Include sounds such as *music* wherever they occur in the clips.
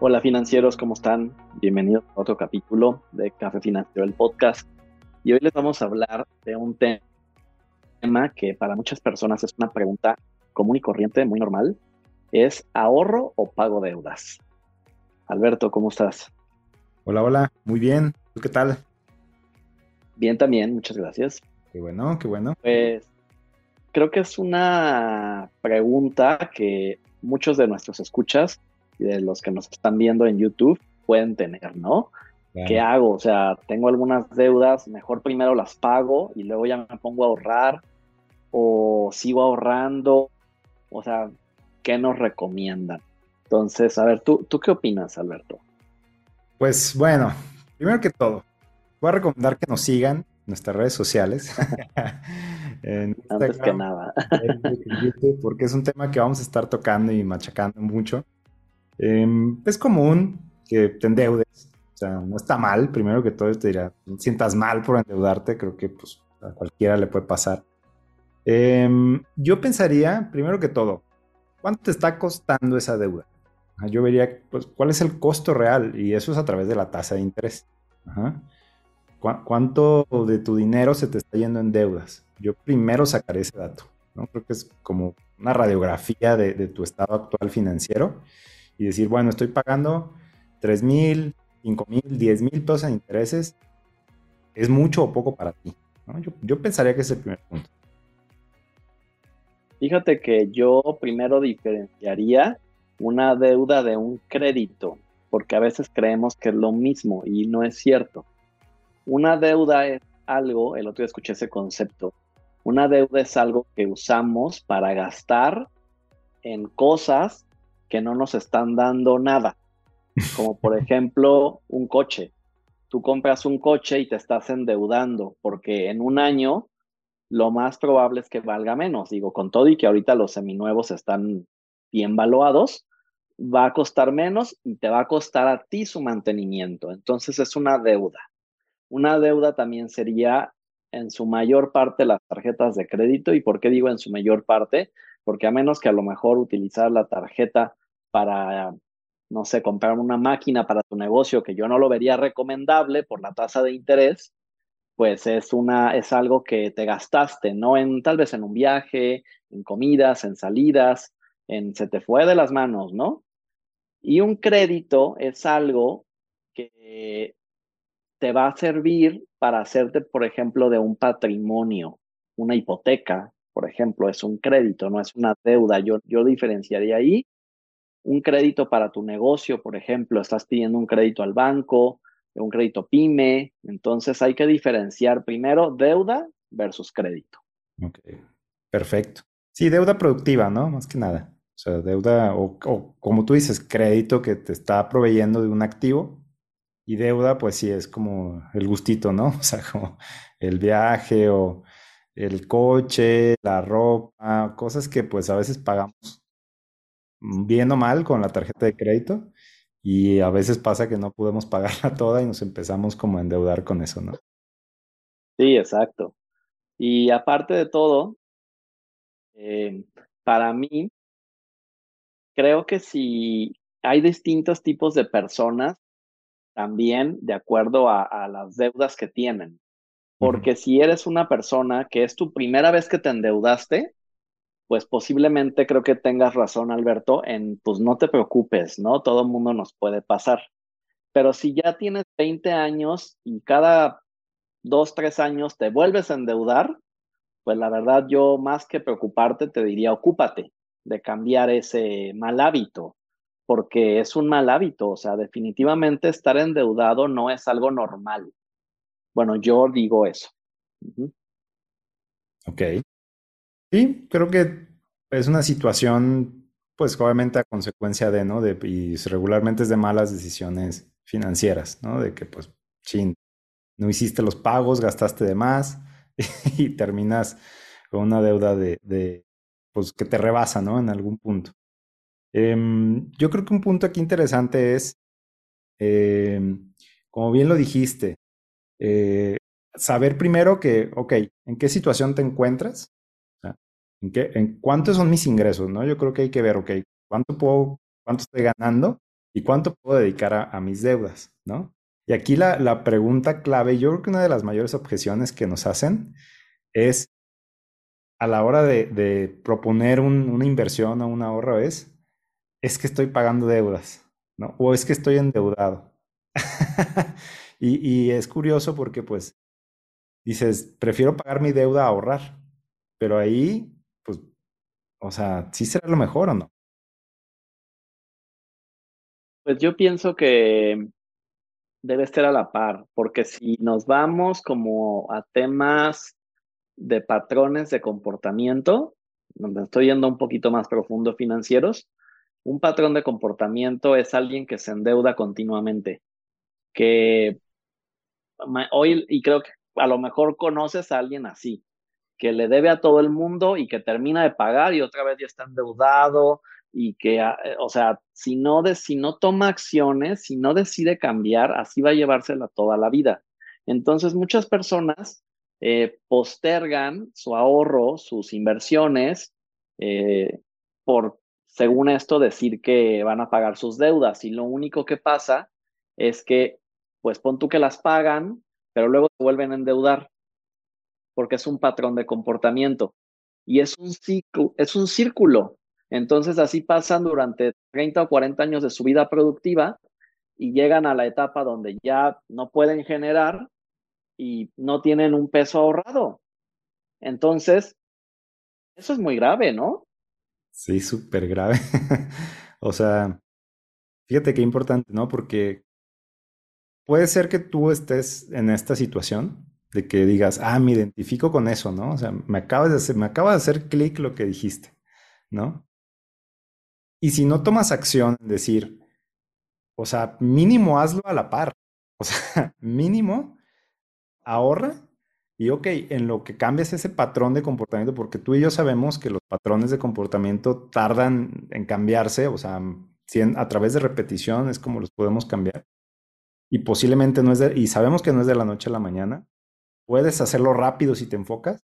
Hola financieros, ¿cómo están? Bienvenidos a otro capítulo de Café Financiero, el podcast. Y hoy les vamos a hablar de un tema que para muchas personas es una pregunta común y corriente, muy normal. Es ahorro o pago deudas. Alberto, ¿cómo estás? Hola, hola, muy bien. ¿Tú qué tal? Bien también, muchas gracias. Qué bueno, qué bueno. Pues creo que es una pregunta que muchos de nuestros escuchas y de los que nos están viendo en YouTube pueden tener, ¿no? ¿Qué hago? O sea, tengo algunas deudas, mejor primero las pago y luego ya me pongo a ahorrar o sigo ahorrando. O sea, ¿qué nos recomiendan? Entonces, a ver, ¿tú, ¿tú qué opinas, Alberto? Pues bueno, primero que todo, voy a recomendar que nos sigan en nuestras redes sociales. *laughs* Antes que nada. porque es un tema que vamos a estar tocando y machacando mucho. Em, es común que te endeudes, o sea, no está mal, primero que todo te dirá, no sientas mal por endeudarte, creo que pues a cualquiera le puede pasar. Em, yo pensaría, primero que todo, ¿cuánto te está costando esa deuda? Yo vería, pues, ¿cuál es el costo real? Y eso es a través de la tasa de interés. ¿Cuánto de tu dinero se te está yendo en deudas? Yo primero sacaré ese dato, ¿no? Creo que es como una radiografía de, tu estado actual financiero y decir, bueno, estoy pagando 3 mil, 5 mil, 10 mil pesos en intereses, ¿es mucho o poco para ti? Yo, pensaría que es el primer punto. Fíjate que yo primero diferenciaría una deuda de un crédito, porque a veces creemos que es lo mismo y no es cierto. Una deuda es algo, el otro día escuché ese concepto, una deuda es algo que usamos para gastar en cosas que no nos están dando nada. *laughs* Como por ejemplo un coche. Tú compras un coche y te estás endeudando porque en un año lo más probable es que valga menos. Digo, con todo y que ahorita los seminuevos están bien valuados, va a costar menos y te va a costar a ti su mantenimiento. Entonces es una deuda. Una deuda también sería en su mayor parte las tarjetas de crédito. ¿Y por qué digo en su mayor parte? Porque a menos que a lo mejor utilizar la tarjeta para, no sé, comprar una máquina para tu negocio que yo no lo vería recomendable por la tasa de interés, pues es una es algo que te gastaste, no en tal vez en un viaje, en comidas, en salidas, en se te fue de las manos, ¿no? Y un crédito es algo que te va a servir para hacerte, por ejemplo, de un patrimonio, una hipoteca, por ejemplo, es un crédito, no es una deuda. Yo, yo diferenciaría ahí un crédito para tu negocio, por ejemplo, estás pidiendo un crédito al banco, un crédito pyme, entonces hay que diferenciar primero deuda versus crédito. Ok, perfecto. Sí, deuda productiva, ¿no? Más que nada. O sea, deuda o, como tú dices, crédito que te está proveyendo de un activo y deuda, pues sí, es como el gustito, ¿no? *laughs* O sea, como el viaje o el coche, la ropa, cosas que pues a veces pagamos bien o mal con la tarjeta de crédito y a veces pasa que no podemos *laughs* pagarla toda y nos empezamos como a endeudar con eso, ¿no? Sí, exacto. Y aparte de todo, eh, para mí, creo que si hay distintos tipos de personas también de acuerdo a, las deudas que tienen. Porque si eres una persona que es tu primera vez que te endeudaste, pues posiblemente creo que tengas razón, Alberto, en pues no te preocupes, ¿no? Todo el mundo nos puede pasar. Pero si ya tienes 20 años y cada dos, tres años te vuelves a endeudar, pues la verdad yo más que preocuparte te diría ocúpate de cambiar ese mal hábito, porque es un mal hábito, o sea, definitivamente estar endeudado no es algo normal. Bueno, yo digo eso. Ok. Sí, creo que es una situación, pues obviamente a consecuencia de, ¿no? De, y regularmente es de malas decisiones financieras, ¿no? De que, pues, chin, no hiciste los pagos, gastaste de más *laughs* y terminas con una deuda de, de pues, que te rebasa, ¿no? En algún punto. Em, yo creo que un punto aquí interesante es, em, como bien lo dijiste, eh, saber primero que, ok, ¿en qué situación te encuentras? ¿en, qué, ¿En cuántos son mis ingresos? ¿no? Yo creo que hay que ver, ok, ¿cuánto, puedo, cuánto estoy ganando y cuánto puedo dedicar a, mis deudas? ¿no? Y aquí la, pregunta clave, yo creo que una de las mayores objeciones que nos hacen es a la hora de, proponer una inversión o un ahorro es, es que estoy pagando deudas, ¿no? O es que estoy endeudado. *laughs* y, es curioso porque pues dices, prefiero pagar mi deuda a ahorrar, pero ahí, pues, o sea, ¿sí será lo mejor o no? Pues yo pienso que debe estar a la par, porque si nos vamos como a temas de patrones de comportamiento, donde estoy yendo un poquito más profundo financieros, un patrón de comportamiento es alguien que se endeuda continuamente, que hoy, y creo que a lo mejor conoces a alguien así, que le debe a todo el mundo y que termina de pagar y otra vez ya está endeudado y que, ah, eh, o sea, si no, de, si no toma acciones, si no decide cambiar, así va a llevársela toda la vida. Entonces, muchas personas eh, postergan su ahorro, sus inversiones, eh, por, según esto, decir que van a pagar sus deudas. Y lo único que pasa es que, pues pon tú que las pagan, pero luego se vuelven a endeudar, porque es un patrón de comportamiento. Y es un ciclo, es un círculo. Entonces así pasan durante 30 o 40 años de su vida productiva y llegan a la etapa donde ya no pueden generar y no tienen un peso ahorrado. Entonces, eso es muy grave, ¿no? Sí, súper grave. *laughs* o sea, fíjate qué importante, ¿no? Porque puede ser que tú estés en esta situación de que digas, ah, me identifico con eso, ¿no? O sea, me acaba de hacer, me acaba de hacer clic lo que dijiste, ¿no? Y si no tomas acción decir, o sea, mínimo hazlo a la par. O sea, *laughs* mínimo ahorra y ok, en lo que cambias ese patrón de comportamiento, porque tú y yo sabemos que los patrones de comportamiento tardan en cambiarse, o sea, a través de repetición es como los podemos cambiar. Y posiblemente no es de, y sabemos que no es de la noche a la mañana. Puedes hacerlo rápido si te enfocas,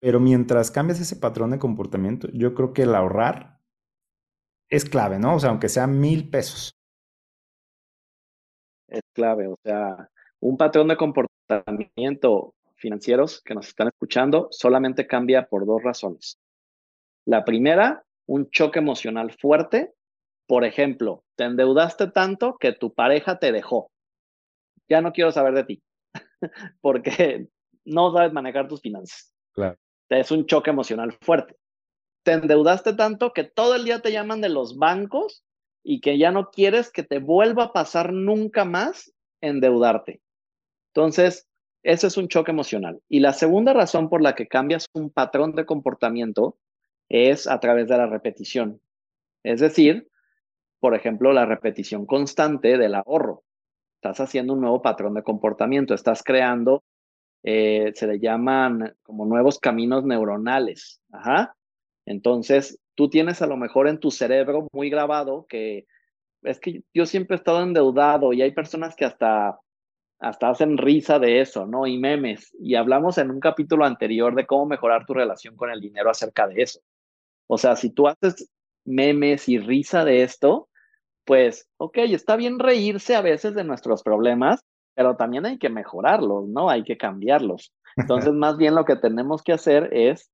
pero mientras cambias ese patrón de comportamiento, yo creo que el ahorrar es clave, ¿no? O sea, aunque sea mil pesos. Es clave, o sea, un patrón de comportamiento financieros que nos están escuchando solamente cambia por dos razones. La primera, un choque emocional fuerte. Por ejemplo, te endeudaste tanto que tu pareja te dejó. Ya no quiero saber de ti *laughs* porque no sabes manejar tus finanzas. Claro. Es un choque emocional fuerte. Te endeudaste tanto que todo el día te llaman de los bancos y que ya no quieres que te vuelva a pasar nunca más endeudarte. Entonces, ese es un choque emocional. Y la segunda razón por la que cambias un patrón de comportamiento es a través de la repetición. Es decir, por ejemplo, la repetición constante del ahorro. Estás haciendo un nuevo patrón de comportamiento, estás creando, eh, se le llaman como nuevos caminos neuronales. Ajá. Entonces, tú tienes a lo mejor en tu cerebro muy grabado que es que yo siempre he estado endeudado y hay personas que hasta hasta hacen risa de eso, ¿no? Y memes. Y hablamos en un capítulo anterior de cómo mejorar tu relación con el dinero acerca de eso. O sea, si tú haces memes y risa de esto, pues, ok, está bien reírse a veces de nuestros problemas, pero también hay que mejorarlos, ¿no? Hay que cambiarlos. Entonces, *laughs* más bien lo que tenemos que hacer es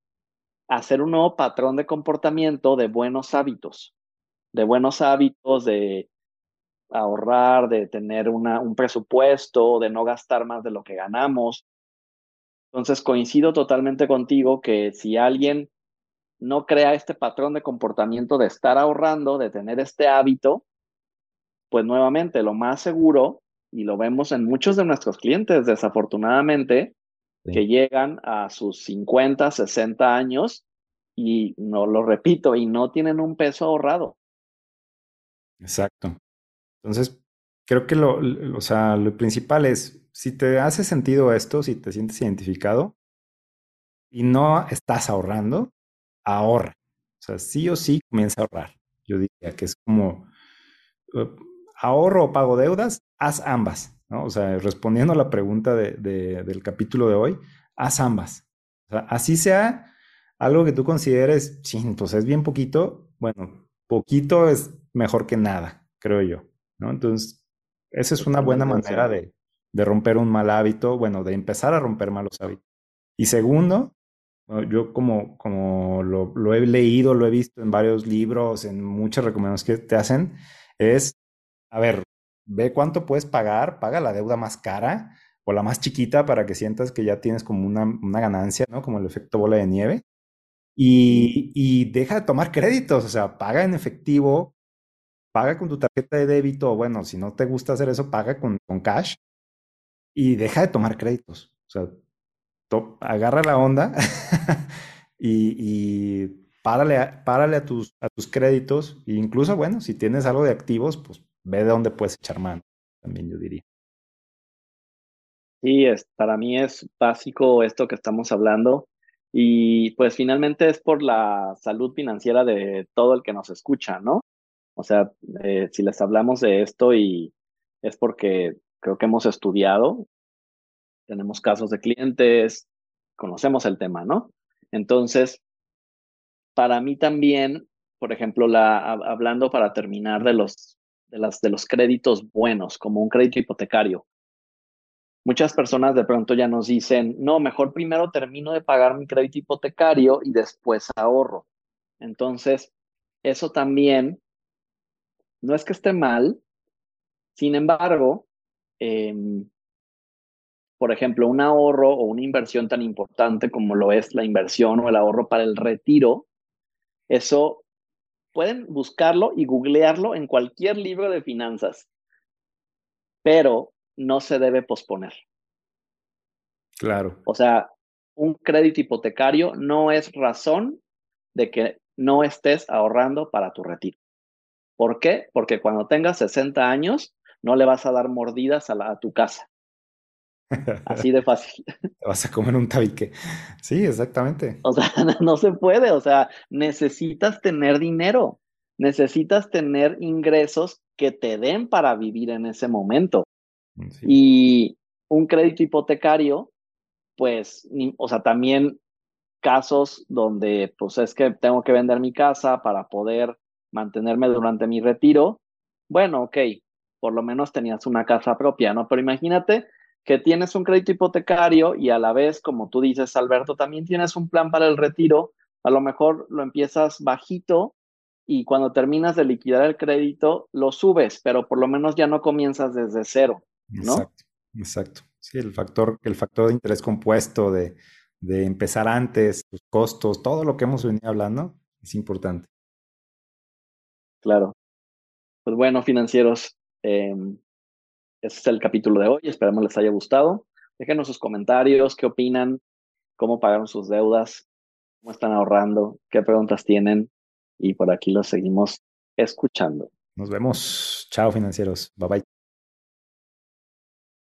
hacer un nuevo patrón de comportamiento de buenos hábitos, de buenos hábitos, de ahorrar, de tener una, un presupuesto, de no gastar más de lo que ganamos. Entonces coincido totalmente contigo que si alguien no crea este patrón de comportamiento de estar ahorrando, de tener este hábito, pues nuevamente lo más seguro, y lo vemos en muchos de nuestros clientes desafortunadamente, que llegan a sus 50, 60 años y no lo repito, y no tienen un peso ahorrado. Exacto. Entonces, creo que lo, o sea, lo principal es, si te hace sentido esto, si te sientes identificado y no estás ahorrando, ahorra. O sea, sí o sí comienza a ahorrar. Yo diría que es como uh, ahorro o pago deudas, haz ambas. ¿no? O sea, respondiendo a la pregunta del capítulo de hoy, haz ambas. O sea, así sea algo que tú consideres, sí, pues es bien poquito, bueno, poquito es mejor que nada, creo yo, ¿no? Entonces, esa es una buena manera de, de romper un mal hábito, bueno, de empezar a romper malos hábitos. Y segundo, yo como, como lo, lo, he leído, lo he visto en varios libros, en muchas recomendaciones que te hacen, es, a ver, ve cuánto puedes pagar, paga la deuda más cara o la más chiquita para que sientas que ya tienes como una, una ganancia, ¿no? Como el efecto bola de nieve. Y, y, deja de tomar créditos, o sea, paga en efectivo, paga con tu tarjeta de débito, o bueno, si no te gusta hacer eso, paga con, con cash y deja de tomar créditos. O sea, agarra la onda *laughs* y, y párale, a, tus, a tus créditos. E incluso, bueno, si tienes algo de activos, pues ve de dónde puedes echar mano, también yo diría. Sí, es, para mí es básico esto que estamos hablando y pues finalmente es por la salud financiera de todo el que nos escucha, ¿no? O sea, eh, si les hablamos de esto y es porque creo que hemos estudiado, tenemos casos de clientes, conocemos el tema, ¿no? Entonces, para mí también, por ejemplo, la, hablando para terminar de los, de, las, de los créditos buenos, como un crédito hipotecario, muchas personas de pronto ya nos dicen, no, mejor primero termino de pagar mi crédito hipotecario y después ahorro. Entonces, eso también no es que esté mal, sin embargo, em, por ejemplo, un ahorro o una inversión tan importante como lo es la inversión o el ahorro para el retiro, eso pueden buscarlo y googlearlo en cualquier libro de finanzas, pero no se debe posponer. Claro. O sea, un crédito hipotecario no es razón de que no estés ahorrando para tu retiro. ¿Por qué? Porque cuando tengas 60 años, no le vas a dar mordidas a, a tu casa. Así de fácil. *laughs* Te vas a comer un tabique. Sí, exactamente. O sea, *laughs* no se puede. O sea, necesitas tener dinero. Necesitas tener ingresos que te den para vivir en ese momento. Mm, y un crédito hipotecario, pues, o sea, también casos donde, pues, es que tengo que vender mi casa para poder mantenerme durante mi retiro. Bueno, ok, por lo menos tenías una casa propia, ¿no? Pero imagínate que tienes un crédito hipotecario y a la vez, como tú dices, Alberto, también tienes un plan para el retiro, a lo mejor lo empiezas bajito y cuando terminas de liquidar el crédito, lo subes, pero por lo menos ya no comienzas desde cero, ¿no? Exacto, exacto. Sí, el factor, el factor de interés compuesto, de, de empezar antes, los costos, todo lo que hemos venido hablando, es importante. Claro. Pues bueno, financieros, eh, ese es el capítulo de hoy. Esperamos les haya gustado. Déjenos sus comentarios, qué opinan, cómo pagaron sus deudas, cómo están ahorrando, qué preguntas tienen. Y por aquí los seguimos escuchando. Nos vemos. Chao, financieros. Bye bye.